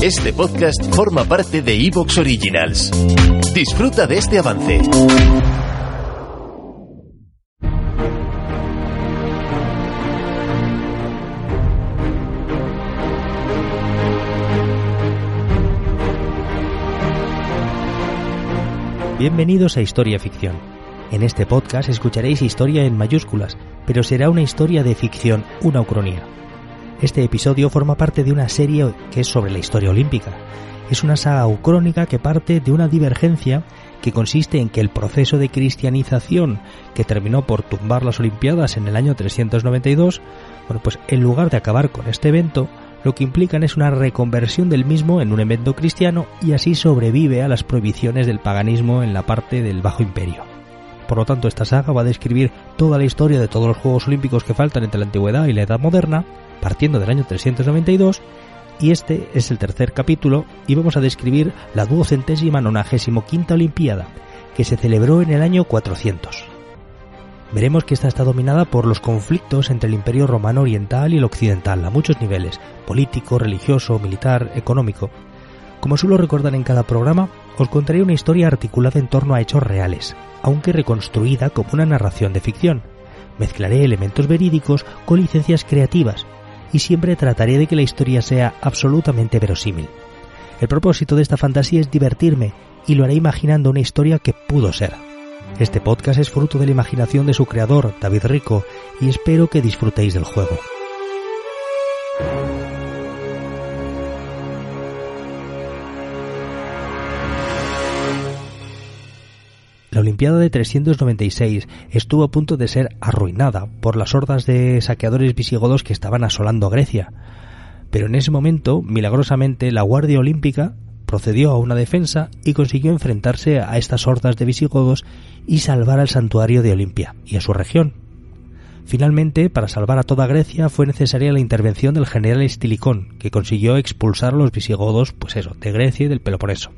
Este podcast forma parte de Evox Originals. Disfruta de este avance. Bienvenidos a Historia Ficción. En este podcast escucharéis historia en mayúsculas, pero será una historia de ficción, una ucronía. Este episodio forma parte de una serie que es sobre la historia olímpica. Es una saga ucrónica que parte de una divergencia que consiste en que el proceso de cristianización que terminó por tumbar las Olimpiadas en el año 392, bueno, pues en lugar de acabar con este evento, lo que implican es una reconversión del mismo en un evento cristiano y así sobrevive a las prohibiciones del paganismo en la parte del Bajo Imperio. Por lo tanto, esta saga va a describir toda la historia de todos los Juegos Olímpicos que faltan entre la Antigüedad y la Edad Moderna, partiendo del año 392, y este es el tercer capítulo y vamos a describir la duocentésima nonagésimo quinta Olimpiada, que se celebró en el año 400. Veremos que esta está dominada por los conflictos entre el Imperio Romano Oriental y el Occidental a muchos niveles, político, religioso, militar, económico. Como suelo recordar en cada programa, os contaré una historia articulada en torno a hechos reales, aunque reconstruida como una narración de ficción. Mezclaré elementos verídicos con licencias creativas, y siempre trataré de que la historia sea absolutamente verosímil. El propósito de esta fantasía es divertirme y lo haré imaginando una historia que pudo ser. Este podcast es fruto de la imaginación de su creador, David Rico, y espero que disfrutéis del juego. Olimpiada de 396 estuvo a punto de ser arruinada por las hordas de saqueadores visigodos que estaban asolando Grecia. Pero en ese momento, milagrosamente, la Guardia Olímpica procedió a una defensa y consiguió enfrentarse a estas hordas de visigodos y salvar al santuario de Olimpia y a su región. Finalmente, para salvar a toda Grecia fue necesaria la intervención del general Estilicón, que consiguió expulsar a los visigodos, pues eso, de Grecia y del Peloponeso.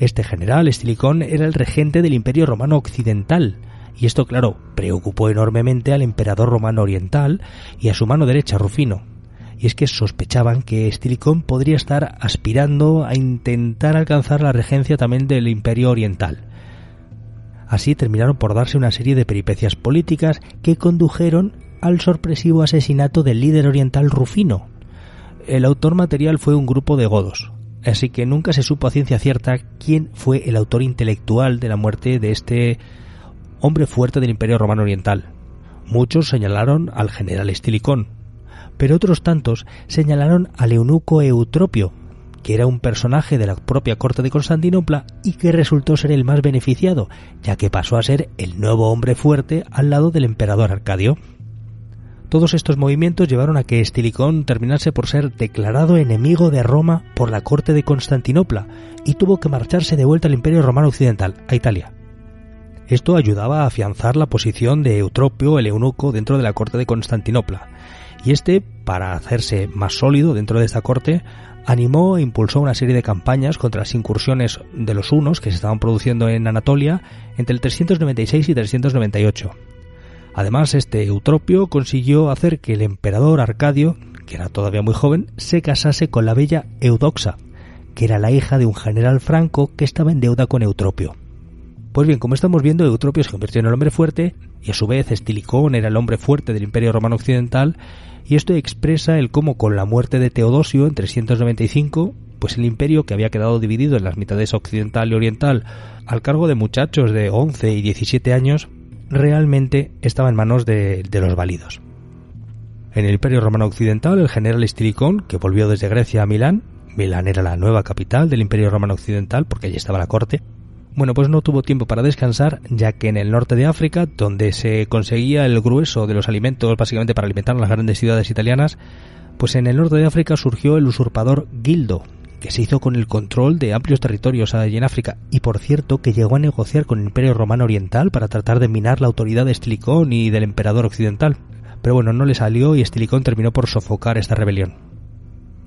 Este general, Estilicón, era el regente del Imperio Romano Occidental, y esto, claro, preocupó enormemente al emperador romano oriental y a su mano derecha, Rufino. Y es que sospechaban que Estilicón podría estar aspirando a intentar alcanzar la regencia también del Imperio Oriental. Así terminaron por darse una serie de peripecias políticas que condujeron al sorpresivo asesinato del líder oriental Rufino. El autor material fue un grupo de godos, así que nunca se supo a ciencia cierta quién fue el autor intelectual de la muerte de este hombre fuerte del Imperio Romano Oriental. Muchos señalaron al general Estilicón, pero otros tantos señalaron al eunuco Eutropio, que era un personaje de la propia corte de Constantinopla y que resultó ser el más beneficiado, ya que pasó a ser el nuevo hombre fuerte al lado del emperador Arcadio. Todos estos movimientos llevaron a que Estilicón terminase por ser declarado enemigo de Roma por la corte de Constantinopla y tuvo que marcharse de vuelta al Imperio Romano Occidental, a Italia. Esto ayudaba a afianzar la posición de Eutropio el eunuco dentro de la corte de Constantinopla, y este, para hacerse más sólido dentro de esta corte, animó e impulsó una serie de campañas contra las incursiones de los hunos que se estaban produciendo en Anatolia entre el 396 y 398. Además, este Eutropio consiguió hacer que el emperador Arcadio, que era todavía muy joven, se casase con la bella Eudoxa, que era la hija de un general franco que estaba en deuda con Eutropio. Pues bien, como estamos viendo, Eutropio se convirtió en el hombre fuerte y a su vez Estilicón era el hombre fuerte del Imperio Romano Occidental y esto expresa el cómo con la muerte de Teodosio en 395, pues el imperio que había quedado dividido en las mitades occidental y oriental al cargo de muchachos de 11 y 17 años, realmente estaba en manos de, de los válidos. En el Imperio Romano Occidental, el general Estilicón, que volvió desde Grecia a Milán, Milán era la nueva capital del Imperio Romano Occidental porque allí estaba la corte, bueno, pues no tuvo tiempo para descansar, ya que en el norte de África, donde se conseguía el grueso de los alimentos básicamente para alimentar las grandes ciudades italianas, pues en el norte de África surgió el usurpador Gildo, que se hizo con el control de amplios territorios allí en África y por cierto que llegó a negociar con el Imperio Romano Oriental para tratar de minar la autoridad de Estilicón y del emperador occidental. Pero bueno, no le salió y Estilicón terminó por sofocar esta rebelión.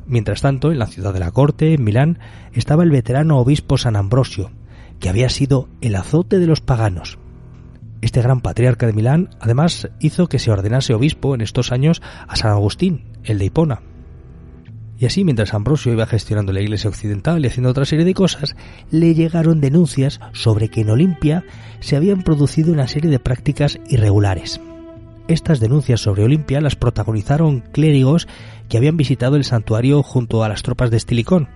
Mientras tanto, en la ciudad de la corte, en Milán, estaba el veterano obispo San Ambrosio, que había sido el azote de los paganos. Este gran patriarca de Milán además hizo que se ordenase obispo en estos años a San Agustín, el de Hipona. Y así, mientras Ambrosio iba gestionando la iglesia occidental y haciendo otra serie de cosas, le llegaron denuncias sobre que en Olimpia se habían producido una serie de prácticas irregulares. Estas denuncias sobre Olimpia las protagonizaron clérigos que habían visitado el santuario junto a las tropas de Estilicón.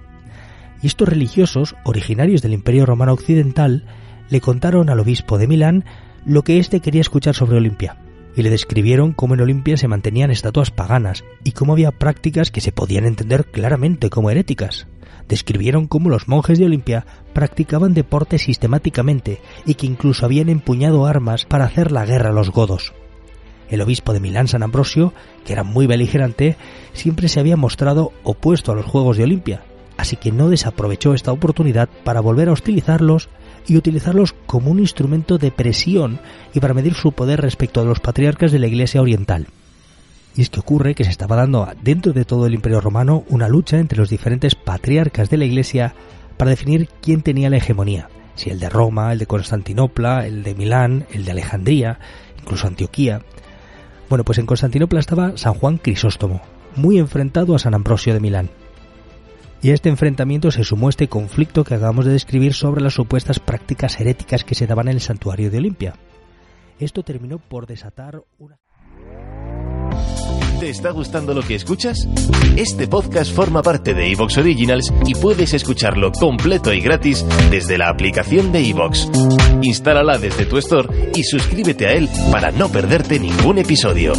Y estos religiosos, originarios del Imperio Romano Occidental, le contaron al obispo de Milán lo que éste quería escuchar sobre Olimpia, y le describieron cómo en Olimpia se mantenían estatuas paganas y cómo había prácticas que se podían entender claramente como heréticas. Describieron cómo los monjes de Olimpia practicaban deporte sistemáticamente y que incluso habían empuñado armas para hacer la guerra a los godos. El obispo de Milán, San Ambrosio, que era muy beligerante, siempre se había mostrado opuesto a los Juegos de Olimpia, así que no desaprovechó esta oportunidad para volver a hostilizarlos y utilizarlos como un instrumento de presión y para medir su poder respecto a los patriarcas de la Iglesia Oriental. Y es que ocurre que se estaba dando dentro de todo el Imperio Romano una lucha entre los diferentes patriarcas de la Iglesia para definir quién tenía la hegemonía, si el de Roma, el de Constantinopla, el de Milán, el de Alejandría, incluso Antioquía. Bueno, pues en Constantinopla estaba San Juan Crisóstomo, muy enfrentado a San Ambrosio de Milán. Y este enfrentamiento se sumó este conflicto que acabamos de describir sobre las supuestas prácticas heréticas que se daban en el santuario de Olimpia. Esto terminó por desatar una... ¿Te está gustando lo que escuchas? Este podcast forma parte de Evox Originals y puedes escucharlo completo y gratis desde la aplicación de Evox. Instálala desde tu store y suscríbete a él para no perderte ningún episodio.